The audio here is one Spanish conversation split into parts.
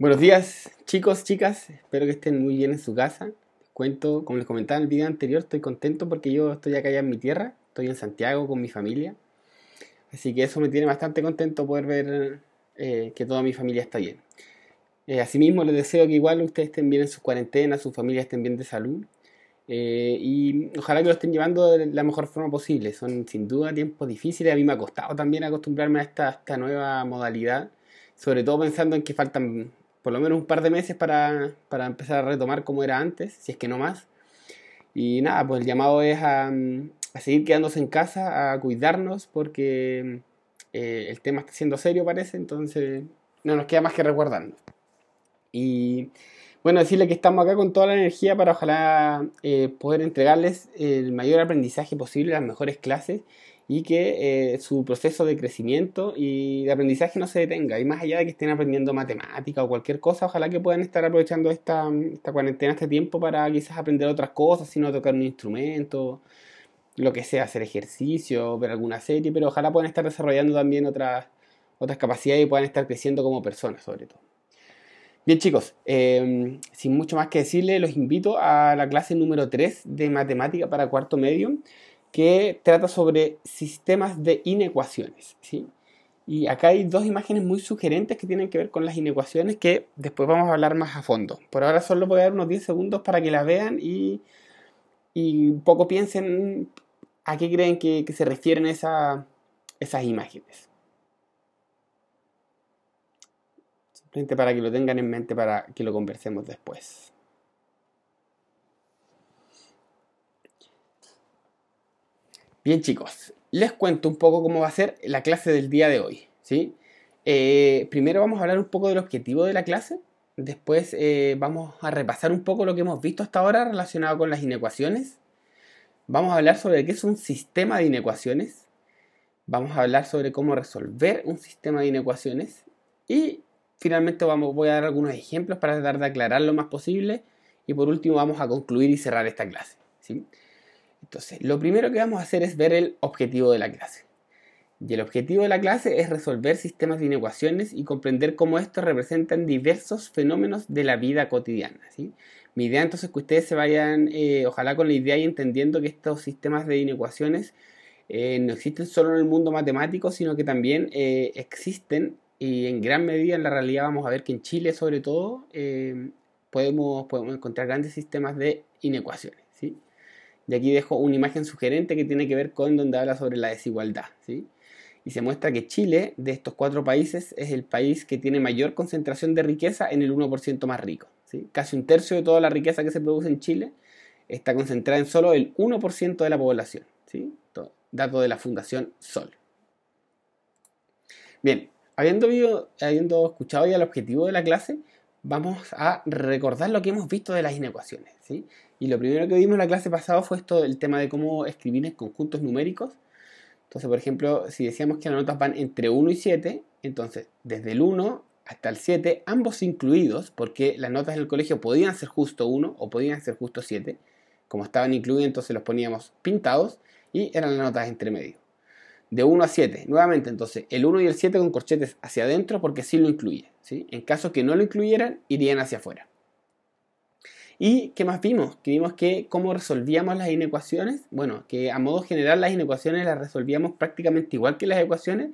Buenos días, chicos, chicas. Espero que estén muy bien en su casa. cuento, como les comentaba en el video anterior, estoy contento porque yo estoy acá ya en mi tierra. Estoy en Santiago con mi familia. Así que eso me tiene bastante contento poder ver eh, que toda mi familia está bien. Eh, asimismo, les deseo que igual ustedes estén bien en sus cuarentenas, sus familias estén bien de salud. Eh, y ojalá que lo estén llevando de la mejor forma posible. Son sin duda tiempos difíciles. A mí me ha costado también acostumbrarme a esta, esta nueva modalidad. Sobre todo pensando en que faltan por lo menos un par de meses para, empezar a retomar como era antes, si es que no más. Y nada, pues el llamado es a, seguir quedándose en casa, a cuidarnos, porque eh, el tema está siendo serio parece, entonces no nos queda más que resguardarnos. Y bueno, decirle que estamos acá con toda la energía para ojalá eh, poder entregarles el mayor aprendizaje posible, las mejores clases y que eh, su proceso de crecimiento y de aprendizaje no se detenga. Y más allá de que estén aprendiendo matemática o cualquier cosa, ojalá que puedan estar aprovechando esta, esta cuarentena, este tiempo para quizás aprender otras cosas, sino tocar un instrumento, lo que sea, hacer ejercicio, ver alguna serie, pero ojalá puedan estar desarrollando también otras, otras capacidades y puedan estar creciendo como personas sobre todo. Bien chicos, em, sin mucho más que decirles, los invito a la clase número 3 de matemática para cuarto medio que trata sobre sistemas de inecuaciones. ¿sí? Y acá hay dos imágenes muy sugerentes que tienen que ver con las inecuaciones que después vamos a hablar más a fondo. Por ahora solo voy a dar unos 10 segundos para que las vean y, y un poco piensen a qué creen que, se refieren esas imágenes. Simplemente para que lo tengan en mente para que lo conversemos después. Bien chicos, les cuento un poco cómo va a ser la clase del día de hoy. ¿sí? Eh, primero vamos a hablar un poco del objetivo de la clase, después eh, vamos a repasar un poco lo que hemos visto hasta ahora relacionado con las inecuaciones, vamos a hablar sobre qué es un sistema de inecuaciones, vamos a hablar sobre cómo resolver un sistema de inecuaciones y finalmente vamos, voy a dar algunos ejemplos para tratar de aclarar lo más posible y por último vamos a concluir y cerrar esta clase. ¿sí? Entonces, lo primero que vamos a hacer es ver el objetivo de la clase. Y el objetivo de la clase es resolver sistemas de inecuaciones y comprender cómo estos representan diversos fenómenos de la vida cotidiana. Mi idea entonces es que ustedes se vayan, eh, ojalá con la idea y entendiendo que estos sistemas de inecuaciones eh, no existen solo en el mundo matemático, sino que también eh, existen y en gran medida en la realidad vamos a ver que en Chile sobre todo podemos, podemos encontrar grandes sistemas de inecuaciones. Y aquí dejo una imagen sugerente que tiene que ver con donde habla sobre la desigualdad. ¿sí? Y se muestra que Chile, de estos cuatro países, es el país que tiene mayor concentración de riqueza en el 1% más rico. ¿sí? Casi un tercio de toda la riqueza que se produce en Chile está concentrada en solo el 1% de la población. ¿sí? Dato de la Fundación Sol. Bien, habiendo, habiendo escuchado ya el objetivo de la clase, vamos a recordar lo que hemos visto de las inecuaciones. ¿sí? Y lo primero que vimos en la clase pasada fue esto, el tema de cómo escribir en conjuntos numéricos. Entonces, por ejemplo, si decíamos que las notas van entre 1 y 7, entonces desde el 1 hasta el 7, ambos incluidos, porque las notas del colegio podían ser justo 1 o podían ser justo 7. Como estaban incluidos, entonces los poníamos pintados y eran las notas entre medio. De 1 a 7, nuevamente, entonces el 1 y el 7 con corchetes hacia adentro porque sí lo incluye. En caso que no lo incluyeran, irían hacia afuera. ¿Y qué más vimos? Que vimos que cómo resolvíamos las inecuaciones. Bueno, que a modo general las inecuaciones las resolvíamos prácticamente igual que las ecuaciones,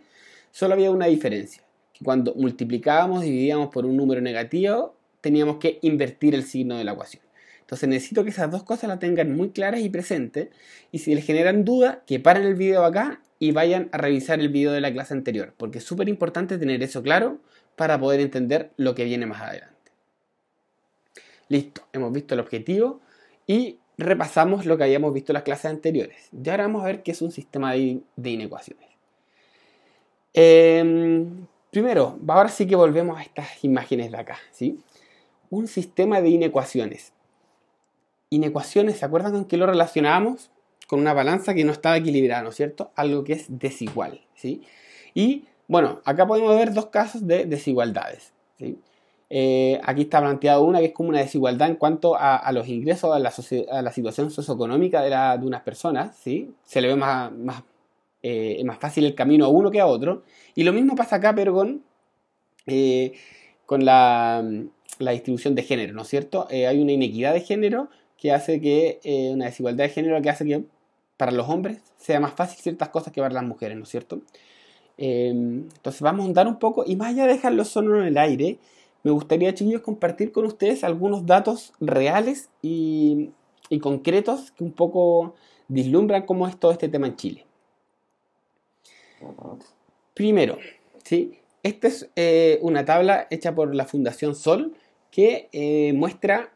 solo había una diferencia. Que cuando multiplicábamos dividíamos por un número negativo, teníamos que invertir el signo de la ecuación. Entonces necesito que esas dos cosas las tengan muy claras y presentes. Y si les generan duda, que paren el video acá y vayan a revisar el video de la clase anterior. Porque es súper importante tener eso claro para poder entender lo que viene más adelante. Listo, hemos visto el objetivo y repasamos lo que habíamos visto en las clases anteriores. Y ahora vamos a ver qué es un sistema de, inecuaciones. Em, primero, ahora sí que volvemos a estas imágenes de acá. ¿sí? Un sistema de inecuaciones. Inecuaciones, ¿se acuerdan con qué lo relacionábamos? Con una balanza que no estaba equilibrada, ¿no es cierto? Algo que es desigual. ¿sí? Y bueno, acá podemos ver dos casos de desigualdades. Eh, aquí está planteado una que es como una desigualdad en cuanto a, los ingresos, a la, situación socioeconómica de, unas personas. Se le ve más, eh, más, fácil el camino a uno que a otro. Y lo mismo pasa acá, pero con, eh, con la, la distribución de género, ¿no es cierto? Hay una inequidad de género que hace que, una desigualdad de género que hace que para los hombres sea más fácil ciertas cosas que para las mujeres, ¿no es cierto? Em, entonces vamos a andar un poco, y más allá de dejarlo solo en el aire, me gustaría, chiquillos, compartir con ustedes algunos datos reales y, y concretos que un poco vislumbran cómo es todo este tema en Chile. Primero, ¿sí? esta es eh, una tabla hecha por la Fundación Sol que eh, muestra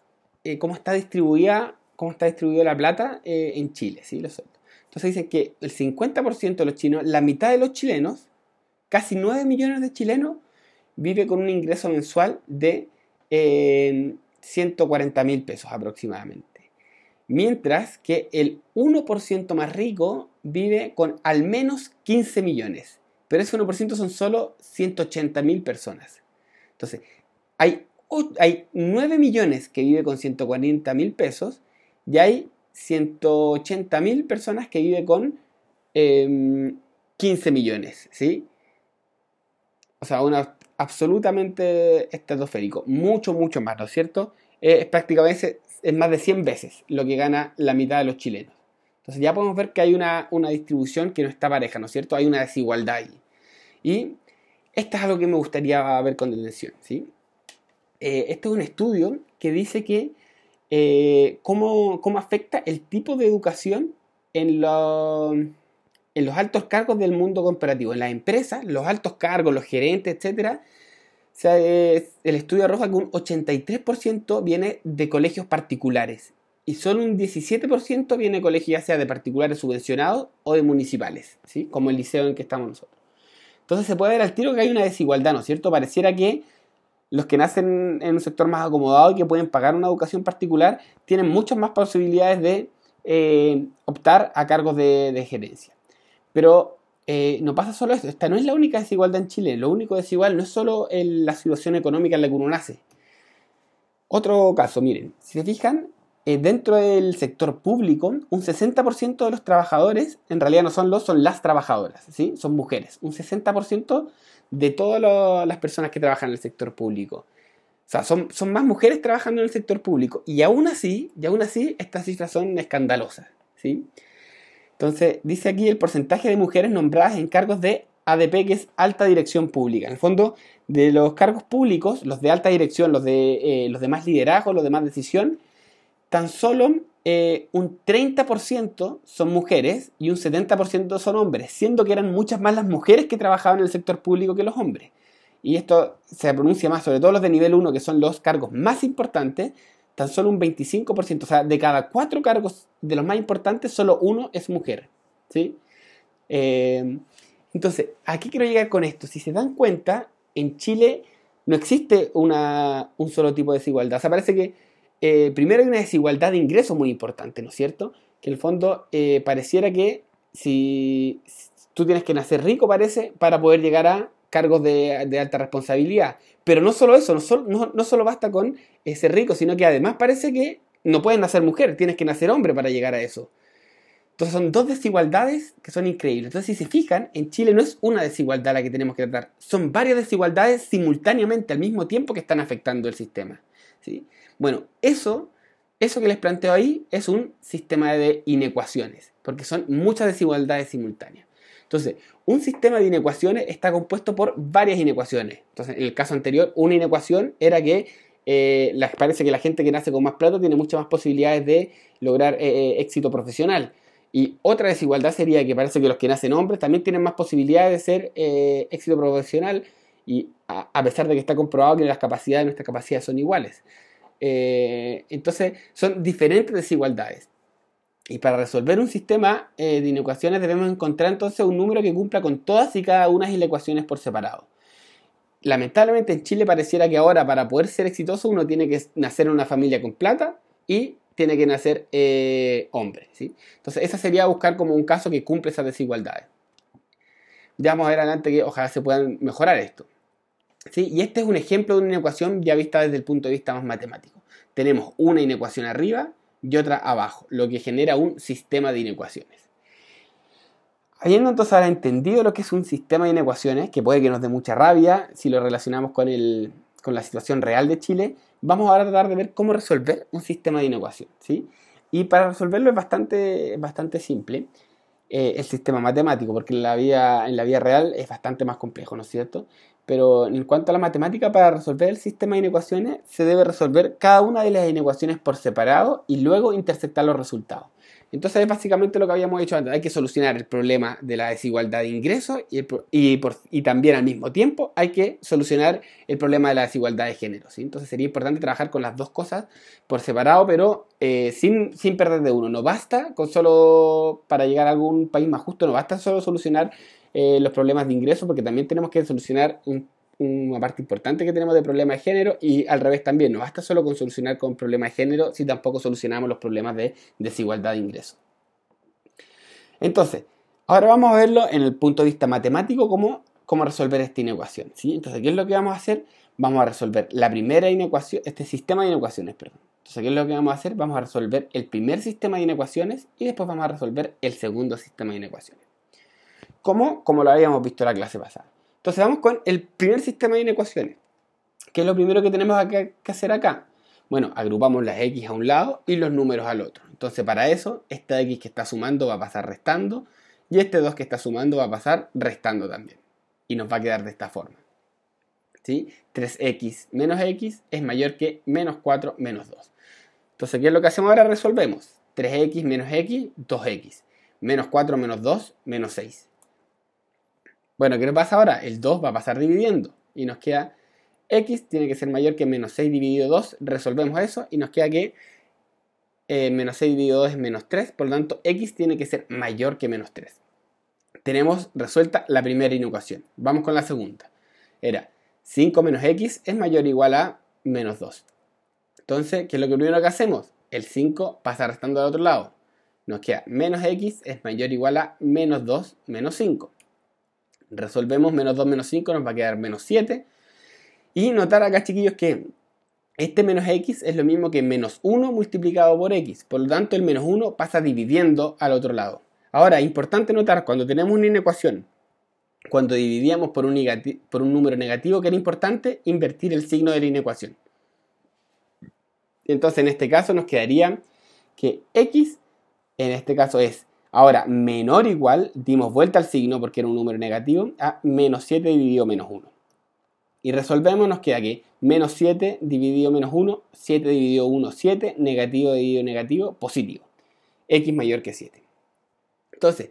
eh, cómo está distribuida cómo está distribuida la plata en Chile. ¿sí? Entonces dicen que el 50% de los chinos, la mitad de los chilenos, casi 9 millones de chilenos, vive con un ingreso mensual de 140 mil pesos aproximadamente. Mientras que el 1% más rico vive con al menos 15 millones. Pero ese 1% son solo 180 mil personas. Entonces, hay, hay 9 millones que viven con 140 mil pesos y hay 180 mil personas que viven con 15 em, millones, ¿sí? O sea, una, absolutamente estratosférico. Mucho, mucho más, ¿no es cierto? es prácticamente es más de 100 veces lo que gana la mitad de los chilenos. Entonces ya podemos ver que hay una, distribución que no está pareja, ¿no es cierto? Hay una desigualdad ahí. Y esto es algo que me gustaría ver con atención, ¿sí? Eh, este es un estudio que dice que eh, cómo, afecta el tipo de educación en, en los altos cargos del mundo comparativo. En las empresas, los altos cargos, los gerentes, etc. el estudio arroja que un 83% viene de colegios particulares y solo un 17% viene de colegios ya sea de particulares subvencionados o de municipales, ¿sí? como el liceo en que estamos nosotros. Entonces se puede ver al tiro que hay una desigualdad, ¿no es cierto? Pareciera que los que nacen en un sector más acomodado y que pueden pagar una educación particular tienen muchas más posibilidades de eh, optar a cargos de, gerencia. Pero eh, no pasa solo esto, esta no es la única desigualdad en Chile, lo único desigual no es solo la situación económica en la que uno nace. Otro caso, miren, si se fijan, eh, dentro del sector público, un 60% de los trabajadores en realidad no son los, son las trabajadoras, ¿sí? Son mujeres. Un 60% de todas las personas que trabajan en el sector público. O sea, son, son más mujeres trabajando en el sector público. Y aún así, y aún así, estas cifras son escandalosas, ¿sí? Entonces, dice aquí el porcentaje de mujeres nombradas en cargos de ADP, que es alta dirección pública. En el fondo, de los cargos públicos, los de alta dirección, los de, eh, los de más liderazgo, los de más decisión, tan solo eh, un 30% son mujeres y un 70% son hombres, siendo que eran muchas más las mujeres que trabajaban en el sector público que los hombres. Y esto se pronuncia más, sobre todo los de nivel 1, que son los cargos más importantes, tan solo un 25%, o sea, de cada cuatro cargos de los más importantes, solo uno es mujer. ¿sí? Eh, entonces, aquí quiero llegar con esto. Si se dan cuenta, en Chile no existe una, un solo tipo de desigualdad. O sea, parece que eh, primero hay una desigualdad de ingresos muy importante, ¿no es cierto? Que en el fondo eh, pareciera que si, tú tienes que nacer rico, parece, para poder llegar a cargos de, alta responsabilidad. Pero no solo eso, no, no, solo basta con ser rico, sino que además parece que no puedes nacer mujer, tienes que nacer hombre para llegar a eso. Entonces son dos desigualdades que son increíbles. Entonces si se fijan, en Chile no es una desigualdad la que tenemos que tratar, son varias desigualdades simultáneamente al mismo tiempo que están afectando el sistema. ¿sí? Bueno, eso, eso que les planteo ahí es un sistema de inecuaciones, porque son muchas desigualdades simultáneas. Entonces, un sistema de inecuaciones está compuesto por varias inecuaciones. Entonces, en el caso anterior, una inecuación era que eh, parece que la gente que nace con más plata tiene muchas más posibilidades de lograr eh, eh, éxito profesional. Y otra desigualdad sería que parece que los que nacen hombres también tienen más posibilidades de ser éxito profesional y a, a, pesar de que está comprobado que las capacidades, nuestras capacidades son iguales. Entonces, son diferentes desigualdades. Y para resolver un sistema eh, de inecuaciones debemos encontrar entonces un número que cumpla con todas y cada una de las ecuaciones por separado. Lamentablemente en Chile pareciera que ahora para poder ser exitoso uno tiene que nacer en una familia con plata y tiene que nacer eh, hombre. ¿sí? Entonces esa sería buscar como un caso que cumple esas desigualdades. Ya vamos a ver adelante que ojalá se puedan mejorar esto. Y este es un ejemplo de una inecuación ya vista desde el punto de vista más matemático. Tenemos una inecuación arriba y otra abajo, lo que genera un sistema de inecuaciones. Habiendo entonces ahora entendido lo que es un sistema de inecuaciones, que puede que nos dé mucha rabia si lo relacionamos con el, con la situación real de Chile, vamos a tratar de ver cómo resolver un sistema de inecuación. ¿sí? Y para resolverlo es bastante, bastante simple eh, el sistema matemático, porque en la, vida, en la vida real es bastante más complejo, ¿no es cierto? Pero en cuanto a la matemática, para resolver el sistema de inecuaciones, se debe resolver cada una de las inecuaciones por separado y luego intersectar los resultados. Entonces es básicamente lo que habíamos dicho antes. Hay que solucionar el problema de la desigualdad de ingresos y, también al mismo tiempo hay que solucionar el problema de la desigualdad de género. Entonces sería importante trabajar con las dos cosas por separado, pero eh, sin, sin perder de uno. No basta con solo, para llegar a algún país más justo, no basta solo solucionar eh, los problemas de ingresos, porque también tenemos que solucionar un una parte importante que tenemos de problema de género y al revés también, no basta solo con solucionar con problemas de género si tampoco solucionamos los problemas de desigualdad de ingresos. Entonces, ahora vamos a verlo en el punto de vista matemático, cómo, cómo resolver esta inecuación. ¿sí? Entonces, ¿qué es lo que vamos a hacer? Vamos a resolver la primera inecuación, este sistema de inecuaciones, perdón. Entonces, ¿qué es lo que vamos a hacer? Vamos a resolver el primer sistema de inecuaciones y después vamos a resolver el segundo sistema de inecuaciones. ¿Cómo? Como lo habíamos visto en la clase pasada. Entonces vamos con el primer sistema de inecuaciones. ¿Qué es lo primero que tenemos que hacer acá? Bueno, agrupamos las x a un lado y los números al otro. Entonces para eso, esta x que está sumando va a pasar restando y este 2 que está sumando va a pasar restando también. Y nos va a quedar de esta forma. ¿Sí? 3x menos x es mayor que menos 4 menos 2. Entonces, ¿qué es lo que hacemos ahora? Resolvemos. 3x menos x, 2x. Menos 4 menos 2, menos 6. Bueno, ¿qué nos pasa ahora? El 2 va a pasar dividiendo y nos queda x tiene que ser mayor que menos 6 dividido 2. Resolvemos eso y nos queda que eh, menos 6 dividido 2 es menos 3. Por lo tanto, x tiene que ser mayor que menos 3. Tenemos resuelta la primera inecuación. Vamos con la segunda. Era 5 menos x es mayor o igual a menos 2. Entonces, ¿qué es lo primero que hacemos? El 5 pasa restando al otro lado. Nos queda menos x es mayor o igual a menos 2 menos 5. Resolvemos menos 2 menos 5, nos va a quedar menos 7. Y notar acá, chiquillos, que este menos x es lo mismo que menos 1 multiplicado por x. Por lo tanto, el menos 1 pasa dividiendo al otro lado. Ahora, importante notar, cuando tenemos una inecuación, cuando dividíamos por un, por un número negativo, que era importante invertir el signo de la inecuación. Entonces, en este caso nos quedaría que x, en este caso es Ahora, menor igual, dimos vuelta al signo porque era un número negativo, a menos 7 dividido menos 1. Y resolvemos, nos queda que menos 7 dividido menos 1, 7 dividido 1, 7, negativo dividido negativo, positivo. x mayor que 7. Entonces,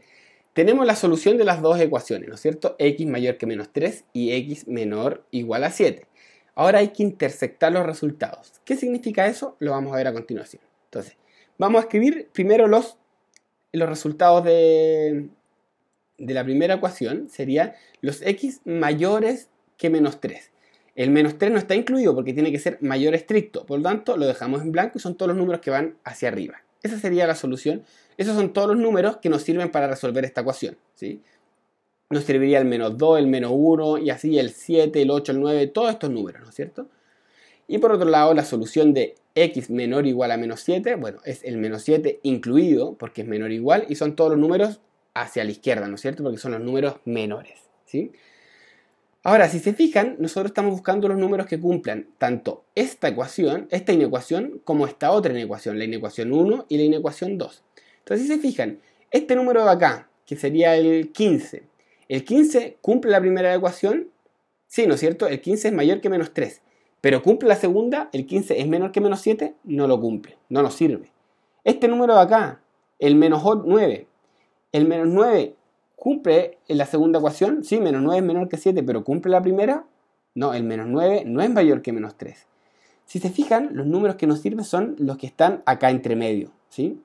tenemos la solución de las dos ecuaciones, ¿no es cierto? x mayor que menos 3 y x menor igual a 7. Ahora hay que intersectar los resultados. ¿Qué significa eso? Lo vamos a ver a continuación. Entonces, vamos a escribir primero los los resultados de, de la primera ecuación sería los x mayores que menos 3. El menos 3 no está incluido porque tiene que ser mayor estricto, por lo tanto lo dejamos en blanco y son todos los números que van hacia arriba. Esa sería la solución. Esos son todos los números que nos sirven para resolver esta ecuación. ¿sí? Nos serviría el menos 2, el menos 1 y así el 7, el 8, el 9, todos estos números, ¿no es cierto? Y por otro lado, la solución de x menor o igual a menos 7, bueno, es el menos 7 incluido porque es menor o igual y son todos los números hacia la izquierda, ¿no es cierto? Porque son los números menores, ¿sí? Ahora, si se fijan, nosotros estamos buscando los números que cumplan tanto esta ecuación, esta inecuación, como esta otra inecuación, la inecuación 1 y la inecuación 2. Entonces, si se fijan, este número de acá, que sería el 15, el 15 cumple la primera ecuación, sí, ¿no es cierto? El 15 es mayor que menos 3 pero cumple la segunda, el 15 es menor que menos 7, no lo cumple, no nos sirve. Este número de acá, el menos 9, el menos 9 cumple en la segunda ecuación, sí, menos 9 es menor que 7, pero cumple la primera, no, el menos 9 no es mayor que menos 3. Si se fijan, los números que nos sirven son los que están acá entre medio, ¿sí?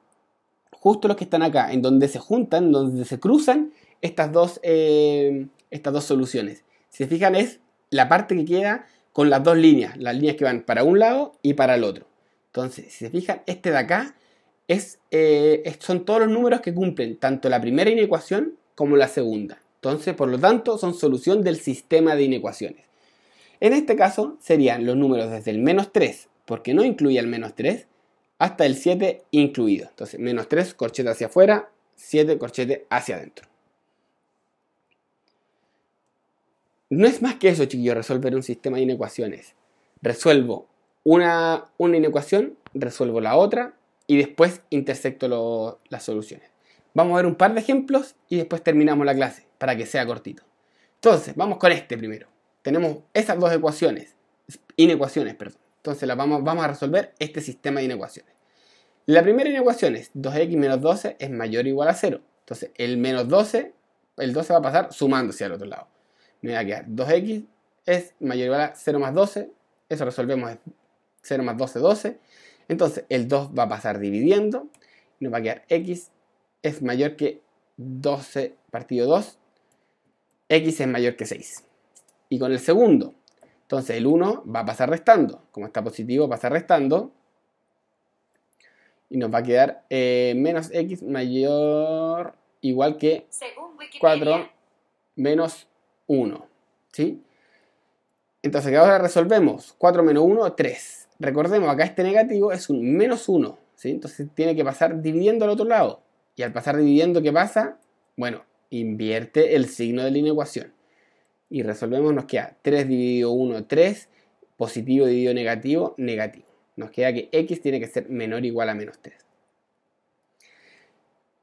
Justo los que están acá, en donde se juntan, donde se cruzan estas dos, eh, estas dos soluciones. Si se fijan, es la parte que queda con las dos líneas, las líneas que van para un lado y para el otro. Entonces, si se fijan, este de acá eh, es, son todos los números que cumplen tanto la primera inecuación como la segunda. Entonces, por lo tanto, son solución del sistema de inecuaciones. En este caso, serían los números desde el menos 3, porque no incluye el menos 3, hasta el 7 incluido. Entonces, menos 3, corchete hacia afuera, 7, corchete hacia adentro. No es más que eso, chiquillos, resolver un sistema de inecuaciones. resuelvo una, una inecuación, resuelvo la otra y después intersecto las soluciones. Vamos a ver un par de ejemplos y después terminamos la clase para que sea cortito. Entonces, vamos con este primero. Tenemos esas dos ecuaciones, inecuaciones, perdón. Entonces vamos, vamos a resolver este sistema de inecuaciones. La primera inecuación es 2x menos 12 es mayor o igual a 0. Entonces el menos 12, el 12 va a pasar sumándose al otro lado. Me va a quedar 2x es mayor o igual a 0 más 12. Eso resolvemos 0 más 12, 12. Entonces el 2 va a pasar dividiendo. Nos va a quedar x es mayor que 12 partido 2. x es mayor que 6. Y con el segundo, entonces el 1 va a pasar restando. Como está positivo, pasa restando. Y nos va a quedar eh, menos x mayor igual que 4 menos 1. ¿Sí? Entonces, ahora resolvemos? 4 menos 1, 3. Recordemos, acá este negativo es un menos 1. ¿sí? Entonces tiene que pasar dividiendo al otro lado. Y al pasar dividiendo, ¿qué pasa? Bueno, invierte el signo de la inecuación y resolvemos, nos queda 3 dividido 1, 3, positivo dividido negativo, negativo. Nos queda que x tiene que ser menor o igual a menos 3.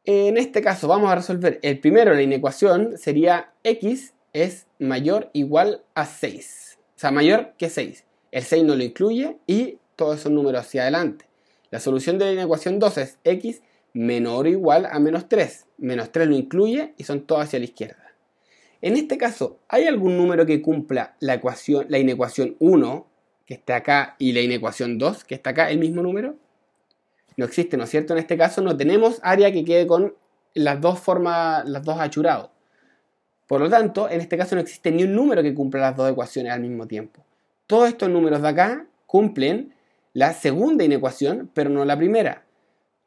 En este caso vamos a resolver el primero, la inecuación sería x es mayor igual a 6. O sea, mayor que 6. El 6 no lo incluye y todos esos números hacia adelante. La solución de la inecuación 2 es x menor o igual a menos 3. Menos 3 lo incluye y son todos hacia la izquierda. En este caso, ¿hay algún número que cumpla la, ecuación, la inecuación 1, que está acá, y la inecuación 2, que está acá, el mismo número? No existe, ¿no es cierto? En este caso no tenemos área que quede con las dos formas, las dos achurados. Por lo tanto, en este caso no existe ni un número que cumpla las dos ecuaciones al mismo tiempo. Todos estos números de acá cumplen la segunda inecuación, pero no la primera.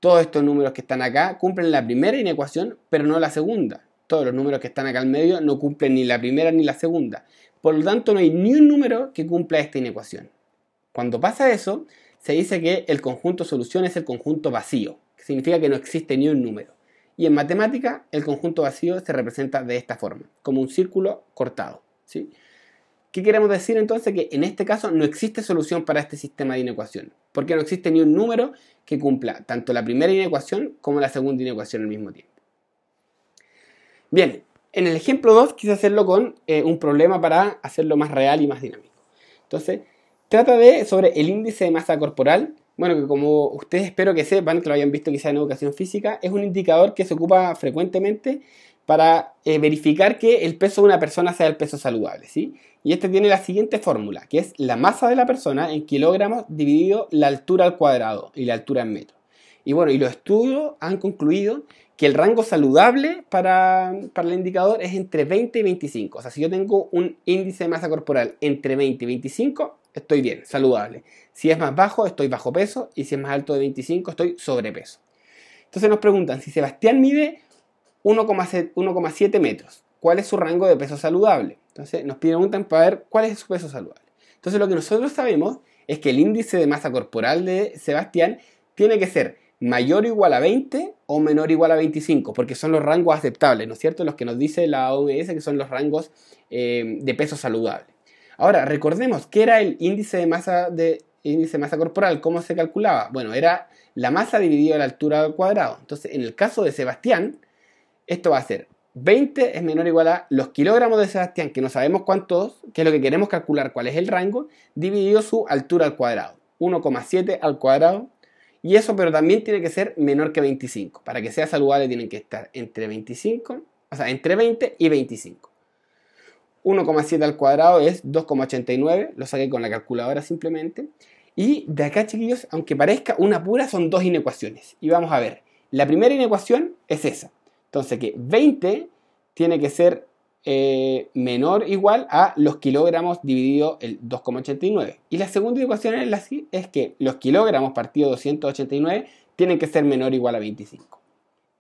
Todos estos números que están acá cumplen la primera inecuación, pero no la segunda todos los números que están acá al medio no cumplen ni la primera ni la segunda. Por lo tanto, no hay ni un número que cumpla esta inecuación. Cuando pasa eso, se dice que el conjunto solución es el conjunto vacío, que significa que no existe ni un número. Y en matemática, el conjunto vacío se representa de esta forma, como un círculo cortado. ¿sí? ¿Qué queremos decir entonces? Que en este caso no existe solución para este sistema de inecuación, porque no existe ni un número que cumpla tanto la primera inecuación como la segunda inecuación al mismo tiempo. Bien, en el ejemplo 2 quise hacerlo con eh, un problema para hacerlo más real y más dinámico. Entonces, trata de sobre el índice de masa corporal. Bueno, que como ustedes espero que sepan, que lo hayan visto quizá en educación física, es un indicador que se ocupa frecuentemente para eh, verificar que el peso de una persona sea el peso saludable. ¿sí? Y este tiene la siguiente fórmula, que es la masa de la persona en kilogramos dividido la altura al cuadrado y la altura en metros. Y bueno, y los estudios han concluido que el rango saludable para, el indicador es entre 20 y 25. O sea, si yo tengo un índice de masa corporal entre 20 y 25, estoy bien, saludable. Si es más bajo, estoy bajo peso. Y si es más alto de 25, estoy sobrepeso. Entonces nos preguntan si Sebastián mide 1,7 metros. ¿Cuál es su rango de peso saludable? Entonces nos preguntan para ver cuál es su peso saludable. Entonces lo que nosotros sabemos es que el índice de masa corporal de Sebastián tiene que ser mayor o igual a 20 o menor o igual a 25, porque son los rangos aceptables, ¿no es cierto? Los que nos dice la OMS que son los rangos eh, de peso saludable. Ahora, recordemos que era el índice de masa de índice de masa corporal, ¿cómo se calculaba? Bueno, era la masa dividida la altura al cuadrado. Entonces, en el caso de Sebastián, esto va a ser 20 es menor o igual a los kilogramos de Sebastián, que no sabemos cuántos, que es lo que queremos calcular, cuál es el rango, dividido su altura al cuadrado. 1,7 al cuadrado y eso, pero también tiene que ser menor que 25. Para que sea saludable tienen que estar entre 25, o sea, entre 20 y 25. 1,7 al cuadrado es 2,89, lo saqué con la calculadora simplemente. Y de acá, chiquillos, aunque parezca una pura, son dos inecuaciones. Y vamos a ver, la primera inecuación es esa. Entonces que 20 tiene que ser eh, menor igual a los kilogramos dividido el 2,89. Y la segunda ecuación es, la, es que los kilogramos partido 289 tienen que ser menor o igual a 25.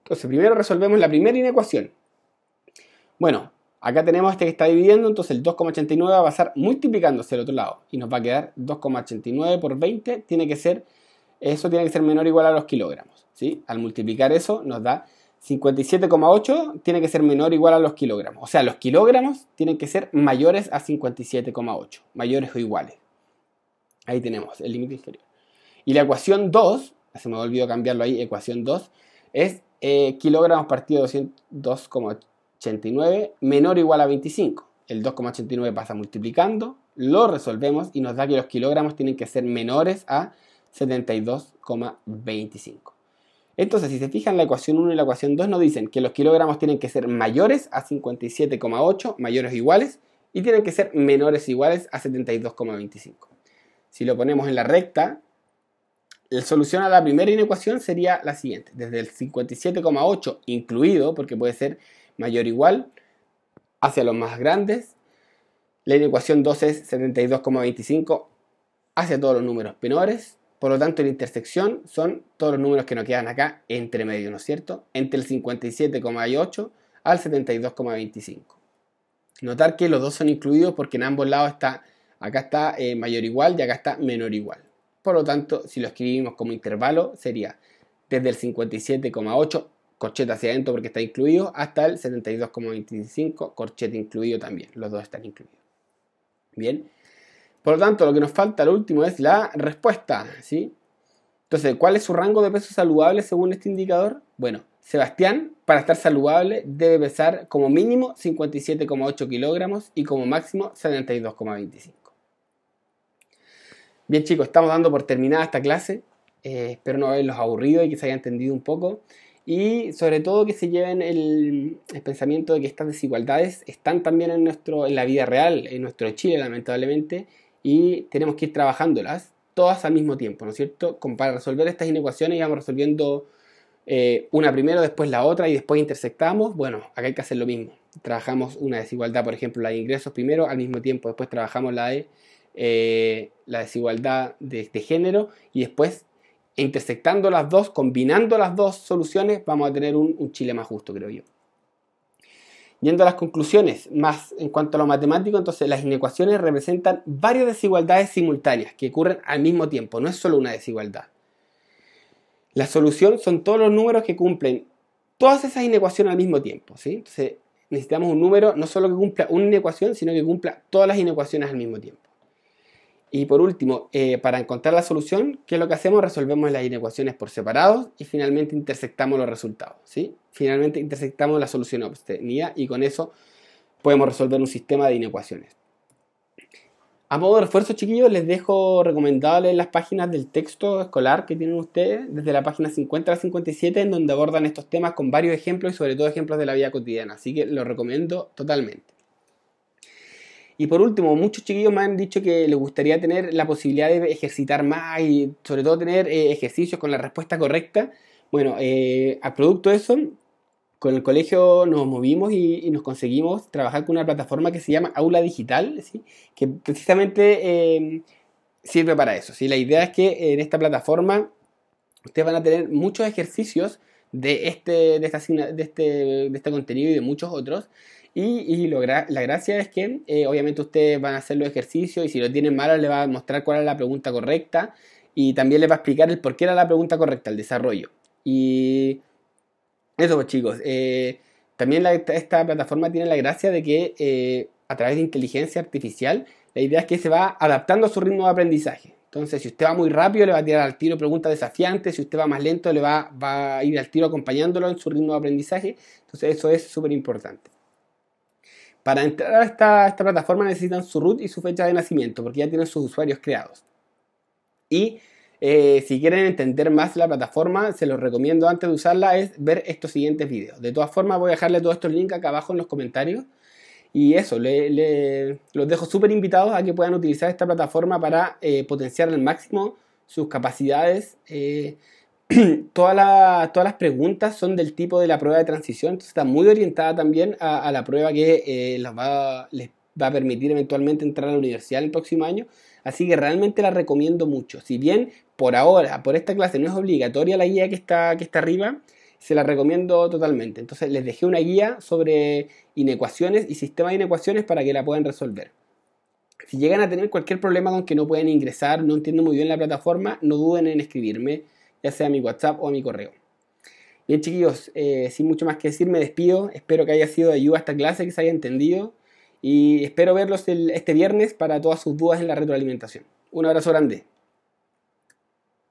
Entonces primero resolvemos la primera inecuación. Bueno, acá tenemos este que está dividiendo, entonces el 2,89 va a pasar multiplicándose al otro lado. Y nos va a quedar 2,89 por 20, tiene que ser, eso tiene que ser menor o igual a los kilogramos. ¿sí? Al multiplicar eso nos da 57,8 tiene que ser menor o igual a los kilogramos. O sea, los kilogramos tienen que ser mayores a 57,8, mayores o iguales. Ahí tenemos el límite inferior. Y la ecuación 2, se me olvidó cambiarlo ahí, ecuación 2, es eh, kilogramos partido 2,89 menor o igual a 25. El 2,89 pasa multiplicando, lo resolvemos y nos da que los kilogramos tienen que ser menores a 72,25. Entonces, si se fijan, la ecuación 1 y la ecuación 2 nos dicen que los kilogramos tienen que ser mayores a 57,8, mayores o iguales, y tienen que ser menores o iguales a 72,25. Si lo ponemos en la recta, la solución a la primera inecuación sería la siguiente. Desde el 57,8 incluido, porque puede ser mayor o igual, hacia los más grandes. La inecuación 2 es 72,25 hacia todos los números menores. Por lo tanto, la intersección son todos los números que nos quedan acá entre medio, ¿no es cierto? Entre el 57,8 al 72,25. Notar que los dos son incluidos porque en ambos lados está, acá está eh, mayor igual y acá está menor igual. Por lo tanto, si lo escribimos como intervalo, sería desde el 57,8 corchete hacia adentro porque está incluido hasta el 72,25 corchete incluido también. Los dos están incluidos. Bien. Por lo tanto, lo que nos falta, lo último, es la respuesta, ¿sí? Entonces, ¿cuál es su rango de peso saludable según este indicador? Bueno, Sebastián, para estar saludable, debe pesar como mínimo 57,8 kilogramos y como máximo 72,25. Bien chicos, estamos dando por terminada esta clase. Eh, espero no haberlos aburrido y que se haya entendido un poco. Y sobre todo que se lleven el, el, pensamiento de que estas desigualdades están también en, nuestro, en la vida real, en nuestro Chile lamentablemente, y tenemos que ir trabajándolas todas al mismo tiempo, ¿no es cierto? Para resolver estas inecuaciones vamos resolviendo eh, una primero, después la otra y después intersectamos. Bueno, acá hay que hacer lo mismo. Trabajamos una desigualdad, por ejemplo, la de ingresos primero, al mismo tiempo después trabajamos la de eh, la desigualdad de, género y después intersectando las dos, combinando las dos soluciones, vamos a tener un Chile más justo, creo yo. Yendo a las conclusiones, más en cuanto a lo matemático, entonces las inecuaciones representan varias desigualdades simultáneas que ocurren al mismo tiempo, no es solo una desigualdad. La solución son todos los números que cumplen todas esas inecuaciones al mismo tiempo, ¿sí? Entonces necesitamos un número no solo que cumpla una inecuación, sino que cumpla todas las inecuaciones al mismo tiempo. Y por último, eh, para encontrar la solución, ¿qué es lo que hacemos? Resolvemos las inecuaciones por separados y finalmente intersectamos los resultados. ¿sí? Finalmente intersectamos la solución obtenida y con eso podemos resolver un sistema de inecuaciones. A modo de refuerzo, chiquillos, les dejo recomendables las páginas del texto escolar que tienen ustedes, desde la página 50 a la 57, en donde abordan estos temas con varios ejemplos y sobre todo ejemplos de la vida cotidiana. Así que lo recomiendo totalmente. Y por último, muchos chiquillos me han dicho que les gustaría tener la posibilidad de ejercitar más y sobre todo tener eh, ejercicios con la respuesta correcta. Bueno, eh, a producto de eso, con el colegio nos movimos y, nos conseguimos trabajar con una plataforma que se llama Aula Digital, que precisamente em, sirve para eso. ¿sí? La idea es que en esta plataforma ustedes van a tener muchos ejercicios de este, de, esta, de, este, de este contenido y de muchos otros y, la gracia es que eh, obviamente ustedes van a hacer los ejercicios y si lo tienen malo les va a mostrar cuál es la pregunta correcta y también les va a explicar el por qué era la pregunta correcta, el desarrollo. Y eso pues chicos, eh, también esta plataforma tiene la gracia de que eh, a través de inteligencia artificial la idea es que se va adaptando a su ritmo de aprendizaje. Entonces, si usted va muy rápido, le va a tirar al tiro preguntas desafiantes. Si usted va más lento, le va, va a ir al tiro acompañándolo en su ritmo de aprendizaje. Entonces, eso es súper importante. Para entrar a esta, plataforma necesitan su root y su fecha de nacimiento, porque ya tienen sus usuarios creados. Y eh, si quieren entender más la plataforma, se los recomiendo antes de usarla es ver estos siguientes videos. De todas formas, voy a dejarle todos estos links acá abajo en los comentarios. Y eso, los dejo súper invitados a que puedan utilizar esta plataforma para eh, potenciar al máximo sus capacidades. Eh, todas las preguntas son del tipo de la prueba de transición, entonces está muy orientada también a, la prueba que eh, va, les va a permitir eventualmente entrar a la universidad el próximo año. Así que realmente la recomiendo mucho. Si bien por ahora, por esta clase no es obligatoria la guía que está, que está arriba, se la recomiendo totalmente. Entonces les dejé una guía sobre inecuaciones y sistemas de inecuaciones para que la puedan resolver. Si llegan a tener cualquier problema con que no pueden ingresar, no entienden muy bien la plataforma, no duden en escribirme ya sea a mi WhatsApp o a mi correo. Bien chiquillos, eh, sin mucho más que decir, me despido. Espero que haya sido de ayuda esta clase, que se haya entendido. Y espero verlos este viernes para todas sus dudas en la retroalimentación. Un abrazo grande.